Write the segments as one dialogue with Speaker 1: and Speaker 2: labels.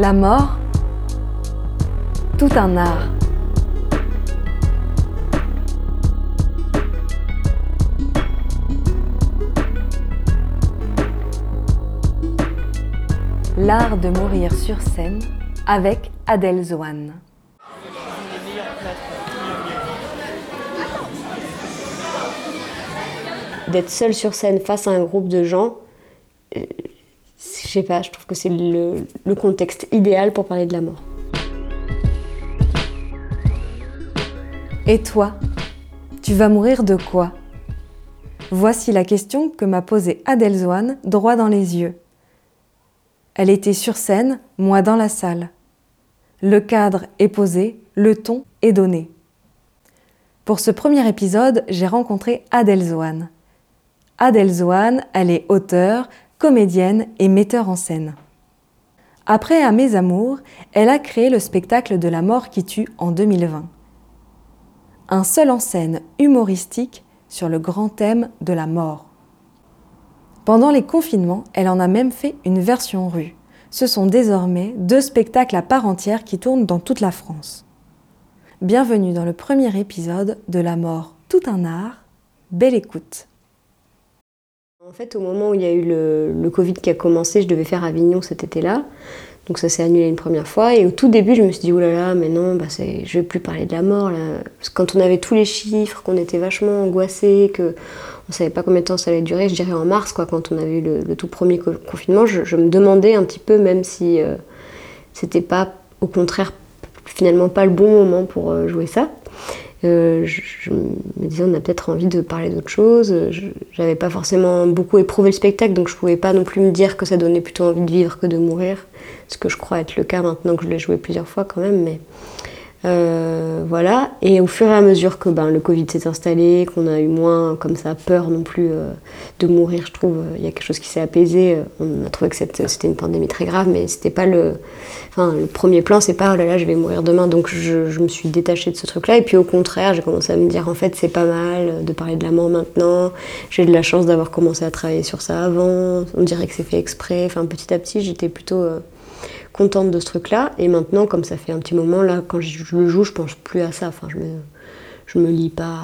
Speaker 1: La mort, tout un art. L'art de mourir sur scène avec Adèle Zoane.
Speaker 2: D'être seule sur scène face à un groupe de gens, euh, je sais pas, je trouve que c'est le, contexte idéal pour parler de la mort.
Speaker 1: Et toi, tu vas mourir de quoi? Voici la question que m'a posée Adèle Zoane droit dans les yeux. Elle était sur scène, moi dans la salle. Le cadre est posé, le ton est donné. Pour ce premier épisode, j'ai rencontré Adèle Zoane. Adèle Zoane, elle est auteure, comédienne et metteur en scène. Après À mes amours, elle a créé le spectacle de la mort qui tue en 2020. Un seul en scène humoristique sur le grand thème de la mort. Pendant les confinements, elle en a même fait une version rue. Ce sont désormais deux spectacles à part entière qui tournent dans toute la France. Bienvenue dans le premier épisode de La mort, tout un art. Belle écoute.
Speaker 2: En fait, au moment où il y a eu le, Covid qui a commencé, je devais faire Avignon cet été-là. Donc ça s'est annulé une première fois. Et au tout début, je me suis dit, oh là là, mais non, bah je vais plus parler de la mort. Quand on avait tous les chiffres, qu'on était vachement angoissés, qu'on ne savait pas combien de temps ça allait durer, je dirais en mars, quand on avait eu le, tout premier confinement, je, me demandais un petit peu, même si euh, c'était pas, au contraire, finalement pas le bon moment pour euh, jouer ça. Euh, je, me disais, on a peut-être envie de parler d'autre chose. J'avais pas forcément beaucoup éprouvé le spectacle, donc je pouvais pas non plus me dire que ça donnait plutôt envie de vivre que de mourir. Ce que je crois être le cas maintenant que je l'ai joué plusieurs fois quand même. Mais euh, voilà. Et au fur et à mesure que ben, le Covid s'est installé, qu'on a eu moins comme ça peur non plus euh, de mourir, je trouve, il y a quelque chose qui s'est apaisé. On a trouvé que c'était une pandémie très grave, mais c'était pas le. Enfin, le premier plan, c'est pas oh là là, je vais mourir demain. Donc je, je me suis détachée de ce truc-là. Et puis au contraire, j'ai commencé à me dire en fait, c'est pas mal de parler de la mort maintenant. J'ai de la chance d'avoir commencé à travailler sur ça avant. On dirait que c'est fait exprès. Enfin, petit à petit, j'étais plutôt. Euh, contente de ce truc-là. Et maintenant, comme ça fait un petit moment, là, quand je le joue, je pense plus à ça. Enfin, je me, je me lis pas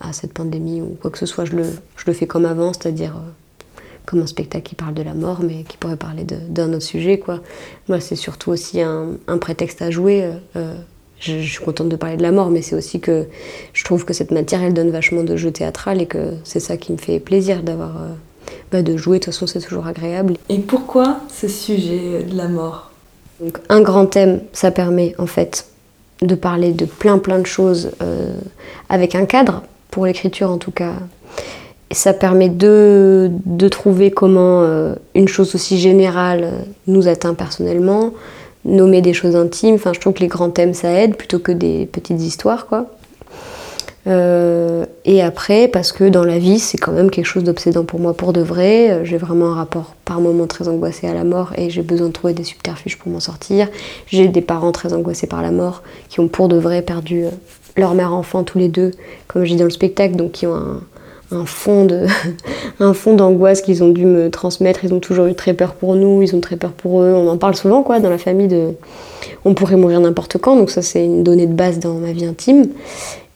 Speaker 2: à cette pandémie ou quoi que ce soit. Je le, je le fais comme avant, c'est-à-dire euh, comme un spectacle qui parle de la mort, mais qui pourrait parler d'un autre sujet, quoi. Moi, c'est surtout aussi un, un, prétexte à jouer. Euh, je, suis contente de parler de la mort, mais c'est aussi que je trouve que cette matière, elle donne vachement de jeu théâtral et que c'est ça qui me fait plaisir d'avoir. Euh, bah, de jouer, de toute façon c'est toujours agréable.
Speaker 1: Et pourquoi ce sujet de la mort?
Speaker 2: Un grand thème, ça permet en fait de parler de plein plein de choses euh, avec un cadre, pour l'écriture en tout cas. Ça permet de, de trouver comment euh, une chose aussi générale nous atteint personnellement, nommer des choses intimes. Enfin, je trouve que les grands thèmes ça aide plutôt que des petites histoires, quoi. Euh, et après, parce que dans la vie, c'est quand même quelque chose d'obsédant pour moi pour de vrai. Euh, j'ai vraiment un rapport par moments très angoissé à la mort et j'ai besoin de trouver des subterfuges pour m'en sortir. J'ai des parents très angoissés par la mort qui ont pour de vrai perdu euh, leur mère-enfant tous les deux, comme je dis dans le spectacle, donc qui ont un, un fond de un fond d'angoisse qu'ils ont dû me transmettre. Ils ont toujours eu très peur pour nous, ils ont très peur pour eux. On en parle souvent quoi dans la famille de on pourrait mourir n'importe quand, donc ça c'est une donnée de base dans ma vie intime.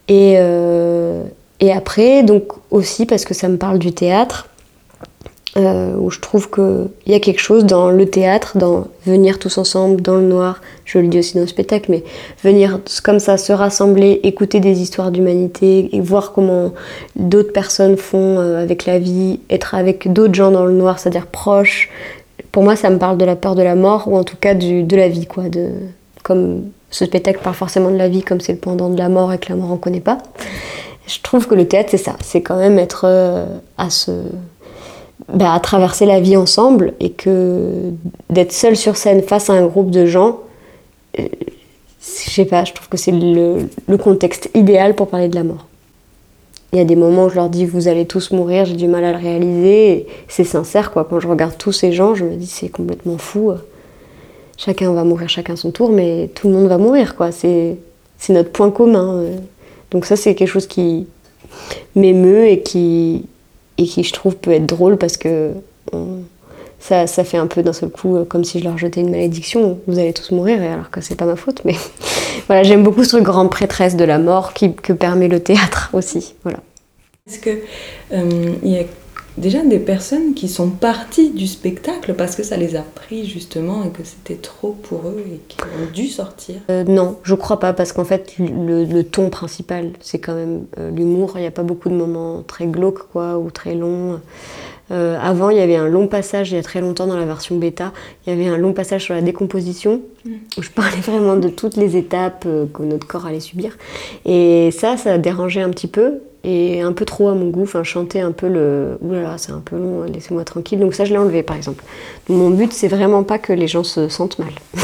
Speaker 2: Et, euh, et après, donc aussi parce que ça me parle du théâtre, euh, où je trouve qu'il y a quelque chose dans le théâtre, dans venir tous ensemble dans le noir, je le dis aussi dans le spectacle, mais venir comme ça, se rassembler, écouter des histoires d'humanité et voir comment d'autres personnes font euh, avec la vie, être avec d'autres gens dans le noir, c'est-à-dire proches. Pour moi, ça me parle de la peur de la mort, ou en tout cas de la vie, quoi, de, comme ce spectacle parle forcément de la vie comme c'est le pendant de la mort et que la mort on connaît pas. Je trouve que le théâtre c'est ça, c'est quand même être euh, à se bah, à traverser la vie ensemble et que d'être seul sur scène face à un groupe de gens, euh, je sais pas, je trouve que c'est le, le, contexte idéal pour parler de la mort. Il y a des moments où je leur dis vous allez tous mourir, j'ai du mal à le réaliser, c'est sincère quoi. Quand je regarde tous ces gens, je me dis c'est complètement fou chacun va mourir chacun son tour, mais tout le monde va mourir, quoi. C'est, notre point commun. Euh. Donc ça, c'est quelque chose qui m'émeut et qui, et qui, je trouve, peut être drôle parce que ça, ça fait un peu d'un seul coup euh, comme si je leur jetais une malédiction. Vous allez tous mourir, alors que c'est pas ma faute. Mais voilà, j'aime beaucoup ce truc grande prêtresse de la mort que permet le théâtre aussi. Voilà.
Speaker 3: Est-ce que euh, y a déjà des personnes qui sont parties du spectacle parce que ça les a pris justement et que c'était trop pour eux et qui ont dû sortir
Speaker 2: Euh, non, je crois pas, parce qu'en fait, le, ton principal, c'est quand même euh, l'humour. Il n'y a pas beaucoup de moments très glauques, ou très longs. Euh, avant, il y avait un long passage, il y a très longtemps dans la version bêta, il y avait un long passage sur la décomposition, où je parlais vraiment de toutes les étapes euh, que notre corps allait subir. Et ça, ça dérangeait un petit peu, et un peu trop à mon goût, enfin chanter un peu le... Ouh là là, c'est un peu long, laissez-moi tranquille. Donc ça, je l'ai enlevé, par exemple. Donc, mon but, c'est vraiment pas que les gens se sentent mal.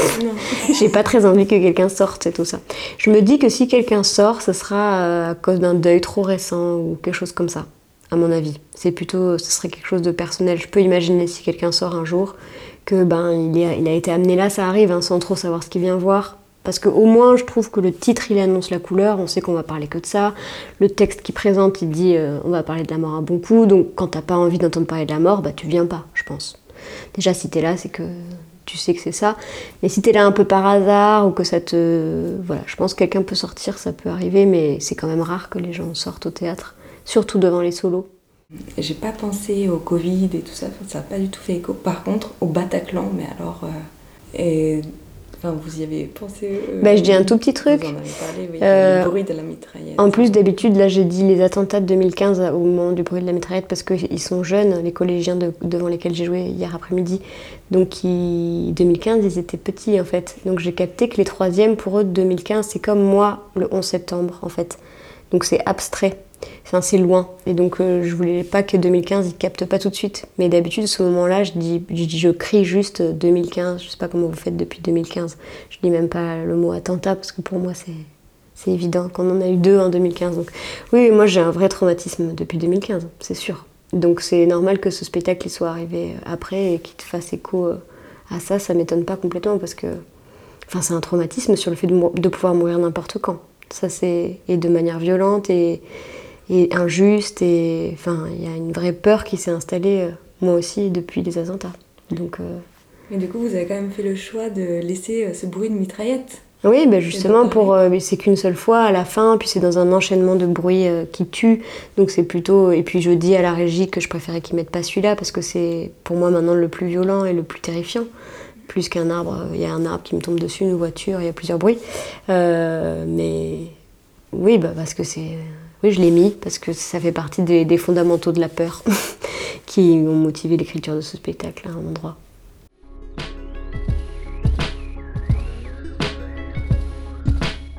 Speaker 2: J'ai pas très envie que quelqu'un sorte et tout ça. Je me dis que si quelqu'un sort, ce sera euh, à cause d'un deuil trop récent ou quelque chose comme ça, à mon avis. C'est plutôt, ce serait quelque chose de personnel. Je peux imaginer si quelqu'un sort un jour que ben il a, été amené là, ça arrive, hein, sans trop savoir ce qu'il vient voir. Parce qu'au moins, je trouve que le titre, il annonce la couleur, on sait qu'on va parler que de ça. Le texte qui présente, il dit euh, on va parler de la mort un bon coup. Donc quand t'as pas envie d'entendre parler de la mort, bah tu viens pas, je pense. Déjà, si t'es là, c'est que tu sais que c'est ça. Mais si t'es là un peu par hasard ou que ça te. Voilà, je pense que quelqu'un peut sortir, ça peut arriver, mais c'est quand même rare que les gens sortent au théâtre, surtout devant les solos.
Speaker 3: J'ai pas pensé au Covid et tout ça, ça n'a pas du tout fait écho. Par contre, au Bataclan, mais alors. euh, et, enfin, vous y avez pensé euh,
Speaker 2: Bah, je dis un tout petit truc.
Speaker 3: Vous en avez parlé, oui.
Speaker 2: Euh,
Speaker 3: le bruit de la mitraillette.
Speaker 2: En plus, d'habitude, là, j'ai dit les attentats de 2015 au moment du bruit de la mitraillette parce qu'ils sont jeunes, les collégiens de- devant lesquels j'ai joué hier après-midi. Donc, ils- 2015, ils étaient petits, en fait. Donc, j'ai capté que les troisièmes, pour eux, de 2015, c'est comme moi, le 11 septembre, en fait. Donc, c'est abstrait. Enfin, c'est loin. Et donc, euh, je voulais pas que 2015, ils captent pas tout de suite. Mais d'habitude, à ce moment-là, je dis, je crie juste 2015. Je sais pas comment vous faites depuis 2015. Je dis même pas le mot attentat parce que pour moi, c'est c'est évident qu'on en a eu deux en 2015. Donc, oui, moi j'ai un vrai traumatisme depuis 2015, c'est sûr. Donc c'est normal que ce spectacle il soit arrivé après et qu'il fasse écho euh, à ça. Ça m'étonne pas complètement parce que, enfin, c'est un traumatisme sur le fait de, de pouvoir mourir n'importe quand. Ça c'est et de manière violente et, et injuste et enfin il y a une vraie peur qui s'est installée euh, moi aussi depuis les attentats. Donc euh,
Speaker 3: Mais du coup, vous avez quand même fait le choix de laisser euh, ce bruit de mitraillette.
Speaker 2: Oui, ben justement, pour, euh, mais c'est qu'une seule fois à la fin, puis c'est dans un enchaînement de bruits euh, qui tue. Donc c'est plutôt. Et puis je dis à la régie que je préférais qu'ils mettent pas celui-là parce que c'est pour moi maintenant le plus violent et le plus terrifiant. Plus qu'un arbre, il y a un arbre qui me tombe dessus, une voiture, il y a plusieurs bruits. Euh, mais oui, bah parce que c'est. Oui, je l'ai mis parce que ça fait partie des, fondamentaux de la peur qui ont motivé l'écriture de ce spectacle à un endroit.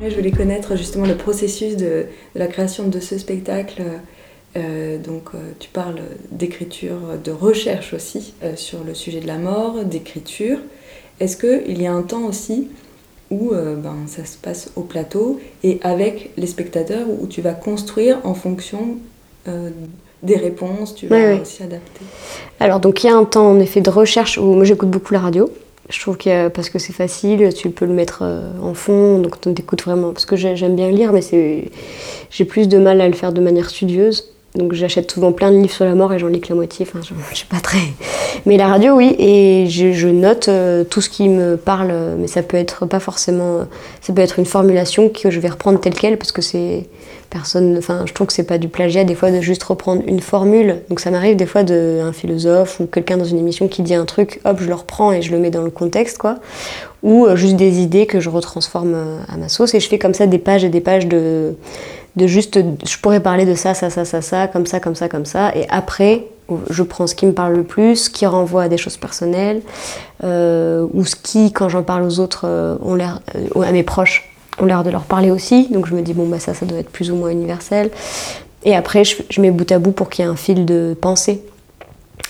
Speaker 3: Je voulais connaître justement le processus de, de la création de ce spectacle. Euh, donc, euh, tu parles d'écriture, de recherche aussi euh, sur le sujet de la mort, d'écriture. Est-ce qu'il y a un temps aussi où euh, ben, ça se passe au plateau et avec les spectateurs où tu vas construire en fonction euh, des réponses, tu vas aussi adapter
Speaker 2: Alors, donc il y a un temps en effet de recherche où moi j'écoute beaucoup la radio. Je trouve que parce que c'est facile, tu peux le mettre euh, en fond, donc on t'écoute vraiment. Parce que j'ai- j'aime bien lire, mais j'ai plus de mal à le faire de manière studieuse. Donc j'achète souvent plein de livres sur la mort et j'en lis que la moitié. Enfin, je, je suis pas très. Mais la radio, oui, et je, note euh, tout ce qui me parle, mais ça peut être pas forcément. Ça peut être une formulation que je vais reprendre telle quelle parce que c'est personne. Enfin, je trouve que c'est pas du plagiat des fois de juste reprendre une formule. Donc ça m'arrive des fois de un philosophe ou quelqu'un dans une émission qui dit un truc, hop, je le reprends et je le mets dans le contexte, quoi. Ou euh, juste des idées que je retransforme euh, à ma sauce et je fais comme ça des pages et des pages de de juste, je pourrais parler de ça, ça, ça, ça, ça, comme ça, comme ça, comme ça, et après, je prends ce qui me parle le plus, ce qui renvoie à des choses personnelles, euh, ou ce qui, quand j'en parle aux autres, euh, ont l'air, euh, à mes proches, ont l'air de leur parler aussi, donc je me dis, bon, bah ça, ça doit être plus ou moins universel. Et après, je, je mets bout à bout pour qu'il y ait un fil de pensée.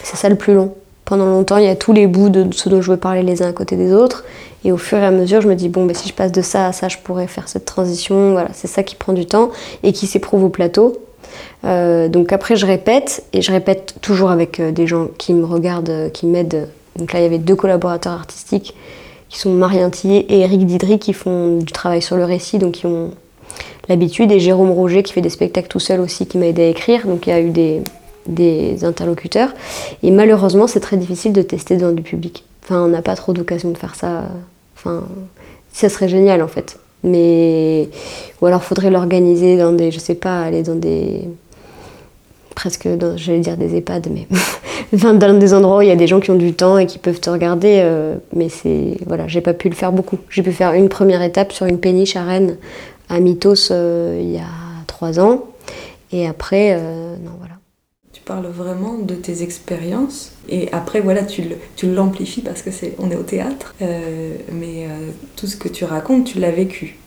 Speaker 2: C'est ça le plus long. Pendant longtemps, il y a tous les bouts de ce dont je veux parler les uns à côté des autres. Et au fur et à mesure, je me dis, bon, bah, si je passe de ça à ça, je pourrais faire cette transition. Voilà, c'est ça qui prend du temps et qui s'éprouve au plateau. Euh, donc après, je répète, et je répète toujours avec euh, des gens qui me regardent, euh, qui m'aident. Donc là, il y avait deux collaborateurs artistiques qui sont Marie Tillet et Eric Didry qui font du travail sur le récit, donc qui ont l'habitude, et Jérôme Roger qui fait des spectacles tout seul aussi, qui m'a aidé à écrire. Donc il y a eu des, des interlocuteurs. Et malheureusement, c'est très difficile de tester dans du public. Enfin, on n'a pas trop d'occasion de faire ça. Enfin, ça serait génial en fait. Mais ou alors faudrait l'organiser dans des, je sais pas, aller dans des presque, j'allais dire des EHPAD, mais dans des endroits où il y a des gens qui ont du temps et qui peuvent te regarder. Euh, mais c'est voilà, j'ai pas pu le faire beaucoup. J'ai pu faire une première étape sur une péniche à Rennes, à Mythos, euh, il y a trois ans. Et après, euh, non, voilà.
Speaker 3: Tu parles vraiment de tes expériences et après, voilà, tu l'amplifies parce que c'est, on est au théâtre, mais tout ce que tu racontes, tu l'as vécu.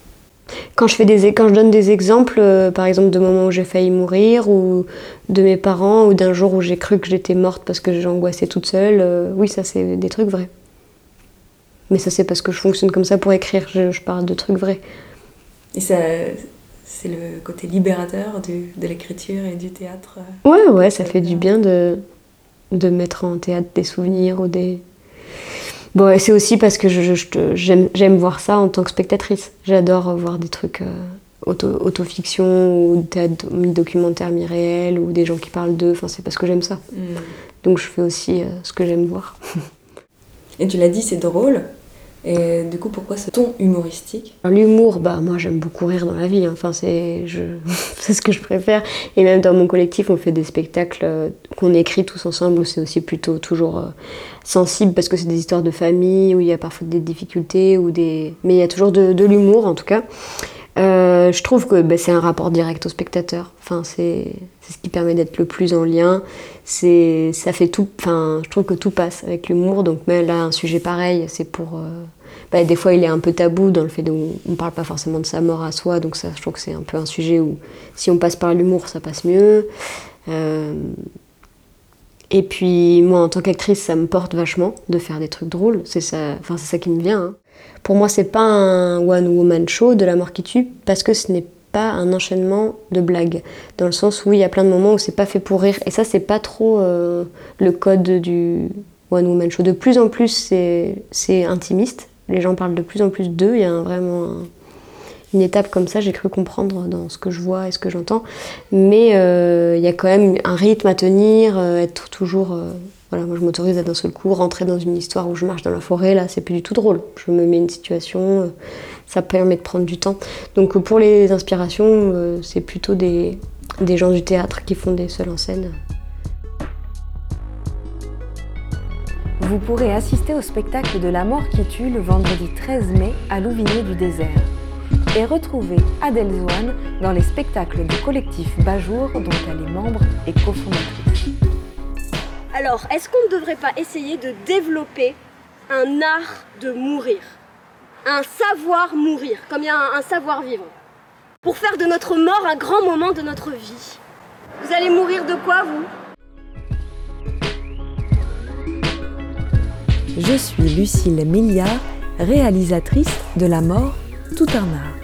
Speaker 2: Quand je, fais des, quand je donne des exemples, euh, par exemple de moments où j'ai failli mourir, ou de mes parents, ou d'un jour où j'ai cru que j'étais morte parce que j'angoissais toute seule, euh, oui, ça c'est des trucs vrais. Mais ça c'est parce que je fonctionne comme ça pour écrire, je, parle de trucs vrais.
Speaker 3: Et ça, c'est le côté libérateur de l'écriture et du théâtre
Speaker 2: euh, Ouais, ouais, ça fait du bien de, de mettre en théâtre des souvenirs ou des, Bon, c'est aussi parce que j'aime voir ça en tant que spectatrice. J'adore voir des trucs euh, auto, autofiction ou mi-documentaire, mi-réel ou des gens qui parlent d'eux. Enfin, c'est parce que j'aime ça. Mm. Donc je fais aussi euh, ce que j'aime voir.
Speaker 3: Et tu l'as dit, c'est drôle. Et du coup, pourquoi ce ton humoristique?
Speaker 2: L'humour, bah moi j'aime beaucoup rire dans la vie. Hein. Enfin, c'est je... ce que je préfère. Et même dans mon collectif, on fait des spectacles euh, qu'on écrit tous ensemble où c'est aussi plutôt toujours euh, sensible parce que c'est des histoires de famille où il y a parfois des difficultés ou des. Mais il y a toujours de, l'humour en tout cas. Euh, je trouve que bah, c'est un rapport direct au spectateur. Enfin, c'est ce qui permet d'être le plus en lien. C'est ça fait tout. Enfin, je trouve que tout passe avec l'humour. Donc, mais là, un sujet pareil, c'est pour bah, des fois il est un peu tabou dans le fait qu'on ne parle pas forcément de sa mort à soi, donc ça je trouve que c'est un peu un sujet où si on passe par l'humour ça passe mieux. Euh, et puis moi en tant qu'actrice ça me porte vachement de faire des trucs drôles, c'est ça, enfin, c'est ça qui me vient. Hein. Pour moi c'est pas un one woman show de la mort qui tue parce que ce n'est pas un enchaînement de blagues. Dans le sens où il y a plein de moments où c'est pas fait pour rire. Et ça, c'est pas trop euh, le code du One Woman Show. De plus en plus, c'est intimiste les gens parlent de plus en plus d'eux. Il y a vraiment une étape comme ça, j'ai cru comprendre dans ce que je vois et ce que j'entends. Mais euh, il y a quand même un rythme à tenir, euh, être toujours. Euh, voilà, moi je m'autorise à d'un seul coup rentrer dans une histoire où je marche dans la forêt, là c'est plus du tout drôle. Je me mets une situation, ça permet de prendre du temps. Donc pour les inspirations, c'est plutôt des, des gens du théâtre qui font des seuls en scène.
Speaker 1: Vous pourrez assister au spectacle de La mort qui tue le vendredi 13 mai à Louvigné du désert et retrouver Adèle Zouane dans les spectacles du collectif Bajour dont elle est membre et cofondatrice.
Speaker 4: Alors, est-ce qu'on ne devrait pas essayer de développer un art de mourir? Un savoir mourir, comme il y a un, un savoir vivre Pour faire de notre mort un grand moment de notre vie. Vous allez mourir de quoi, vous?
Speaker 1: Je suis Lucille Milliard, réalisatrice de La mort, tout un art.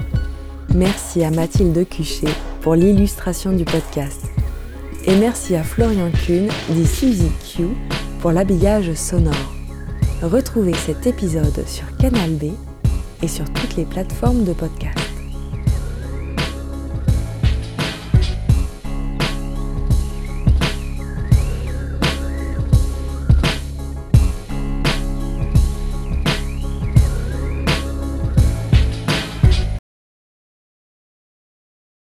Speaker 1: Merci à Mathilde Cuchet pour l'illustration du podcast. Et merci à Florian Kuhn, dit Suzy Q, pour l'habillage sonore. Retrouvez cet épisode sur Canal B et sur toutes les plateformes de podcast.